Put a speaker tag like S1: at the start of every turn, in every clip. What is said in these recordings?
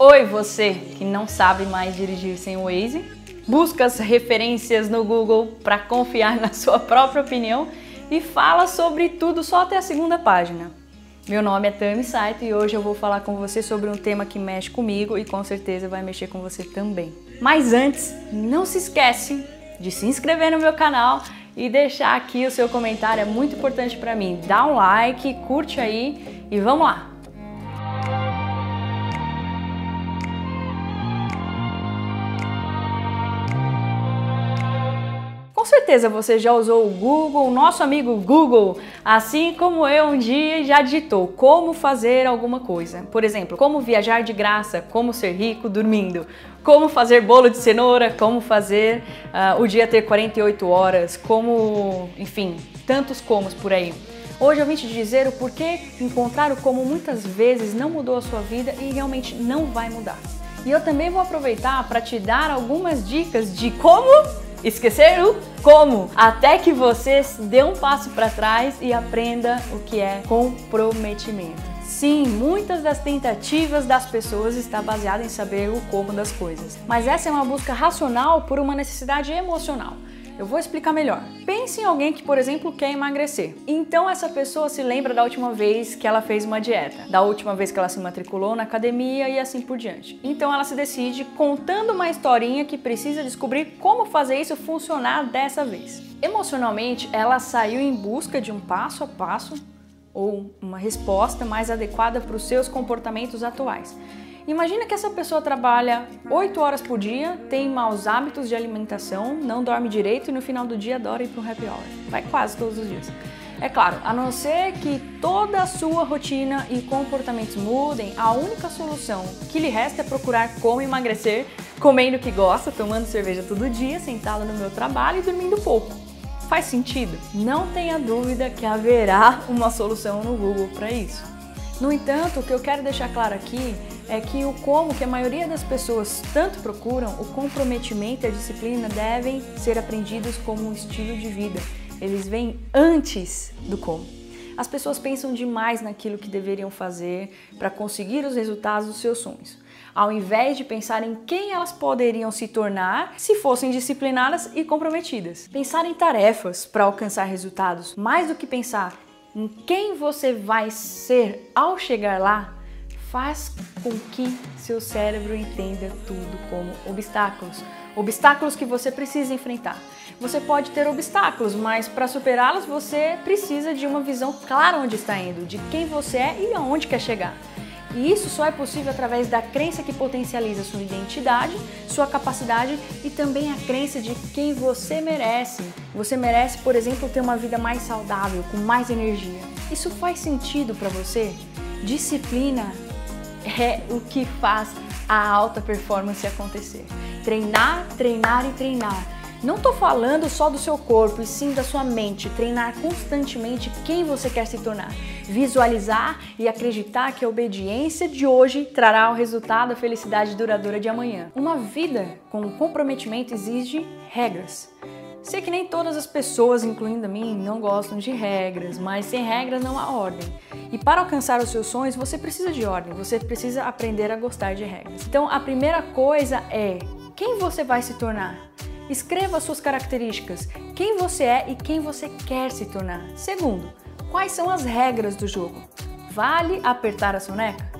S1: Oi, você que não sabe mais dirigir sem o Waze, busca as referências no Google para confiar na sua própria opinião e fala sobre tudo só até a segunda página. Meu nome é Tami Saito e hoje eu vou falar com você sobre um tema que mexe comigo e com certeza vai mexer com você também. Mas antes, não se esquece de se inscrever no meu canal e deixar aqui o seu comentário, é muito importante para mim. Dá um like, curte aí e vamos lá! Certeza você já usou o Google, nosso amigo Google, assim como eu um dia já digitou como fazer alguma coisa. Por exemplo, como viajar de graça, como ser rico dormindo, como fazer bolo de cenoura, como fazer uh, o dia ter 48 horas, como, enfim, tantos comos por aí. Hoje eu vim te dizer o porquê encontrar o como muitas vezes não mudou a sua vida e realmente não vai mudar. E eu também vou aproveitar para te dar algumas dicas de como esquecer o como, até que você dê um passo para trás e aprenda o que é comprometimento. Sim, muitas das tentativas das pessoas está baseada em saber o como das coisas, mas essa é uma busca racional por uma necessidade emocional. Eu vou explicar melhor. Pense em alguém que, por exemplo, quer emagrecer. Então essa pessoa se lembra da última vez que ela fez uma dieta, da última vez que ela se matriculou na academia e assim por diante. Então ela se decide contando uma historinha que precisa descobrir como fazer isso funcionar dessa vez. Emocionalmente, ela saiu em busca de um passo a passo ou uma resposta mais adequada para os seus comportamentos atuais. Imagina que essa pessoa trabalha 8 horas por dia, tem maus hábitos de alimentação, não dorme direito e no final do dia adora ir para happy hour. Vai quase todos os dias. É claro, a não ser que toda a sua rotina e comportamentos mudem, a única solução que lhe resta é procurar como emagrecer, comendo o que gosta, tomando cerveja todo dia, sentado no meu trabalho e dormindo pouco. Faz sentido? Não tenha dúvida que haverá uma solução no Google para isso. No entanto, o que eu quero deixar claro aqui é que o como que a maioria das pessoas tanto procuram, o comprometimento e a disciplina devem ser aprendidos como um estilo de vida. Eles vêm antes do como. As pessoas pensam demais naquilo que deveriam fazer para conseguir os resultados dos seus sonhos, ao invés de pensar em quem elas poderiam se tornar se fossem disciplinadas e comprometidas. Pensar em tarefas para alcançar resultados, mais do que pensar em quem você vai ser ao chegar lá, faz com que seu cérebro entenda tudo como obstáculos. Obstáculos que você precisa enfrentar. Você pode ter obstáculos, mas para superá-los você precisa de uma visão clara onde está indo, de quem você é e aonde quer chegar. E isso só é possível através da crença que potencializa sua identidade, sua capacidade e também a crença de quem você merece. Você merece, por exemplo, ter uma vida mais saudável, com mais energia. Isso faz sentido para você? Disciplina é o que faz a alta performance acontecer. Treinar, treinar e treinar não estou falando só do seu corpo, e sim da sua mente. Treinar constantemente quem você quer se tornar. Visualizar e acreditar que a obediência de hoje trará o resultado a felicidade duradoura de amanhã. Uma vida com comprometimento exige regras. Sei que nem todas as pessoas, incluindo a mim, não gostam de regras, mas sem regras não há ordem. E para alcançar os seus sonhos, você precisa de ordem, você precisa aprender a gostar de regras. Então, a primeira coisa é quem você vai se tornar. Escreva suas características, quem você é e quem você quer se tornar. Segundo, quais são as regras do jogo? Vale apertar a soneca?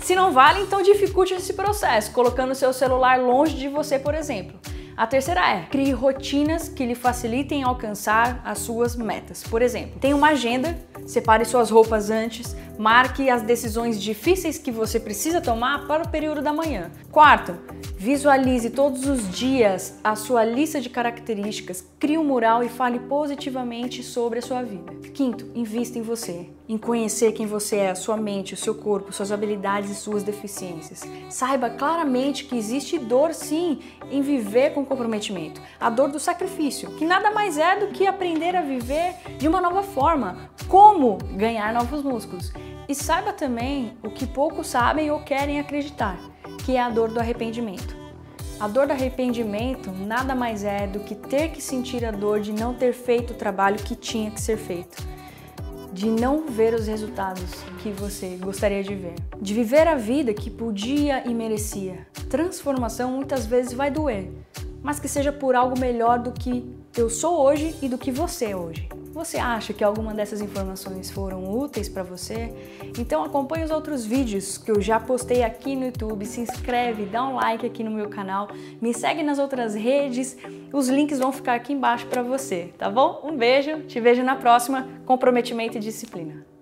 S1: Se não vale, então dificulte esse processo, colocando seu celular longe de você, por exemplo. A terceira é: crie rotinas que lhe facilitem alcançar as suas metas. Por exemplo, tenha uma agenda, separe suas roupas antes, marque as decisões difíceis que você precisa tomar para o período da manhã. Quarto, Visualize todos os dias a sua lista de características, crie um mural e fale positivamente sobre a sua vida. Quinto, invista em você, em conhecer quem você é, sua mente, o seu corpo, suas habilidades e suas deficiências. Saiba claramente que existe dor sim em viver com comprometimento, a dor do sacrifício, que nada mais é do que aprender a viver de uma nova forma, como ganhar novos músculos. E saiba também o que poucos sabem ou querem acreditar que é a dor do arrependimento. A dor do arrependimento nada mais é do que ter que sentir a dor de não ter feito o trabalho que tinha que ser feito. De não ver os resultados que você gostaria de ver, de viver a vida que podia e merecia. Transformação muitas vezes vai doer, mas que seja por algo melhor do que eu sou hoje e do que você é hoje. Você acha que alguma dessas informações foram úteis para você? Então acompanhe os outros vídeos que eu já postei aqui no YouTube, se inscreve, dá um like aqui no meu canal, me segue nas outras redes, os links vão ficar aqui embaixo para você, tá bom? Um beijo, te vejo na próxima, comprometimento e disciplina.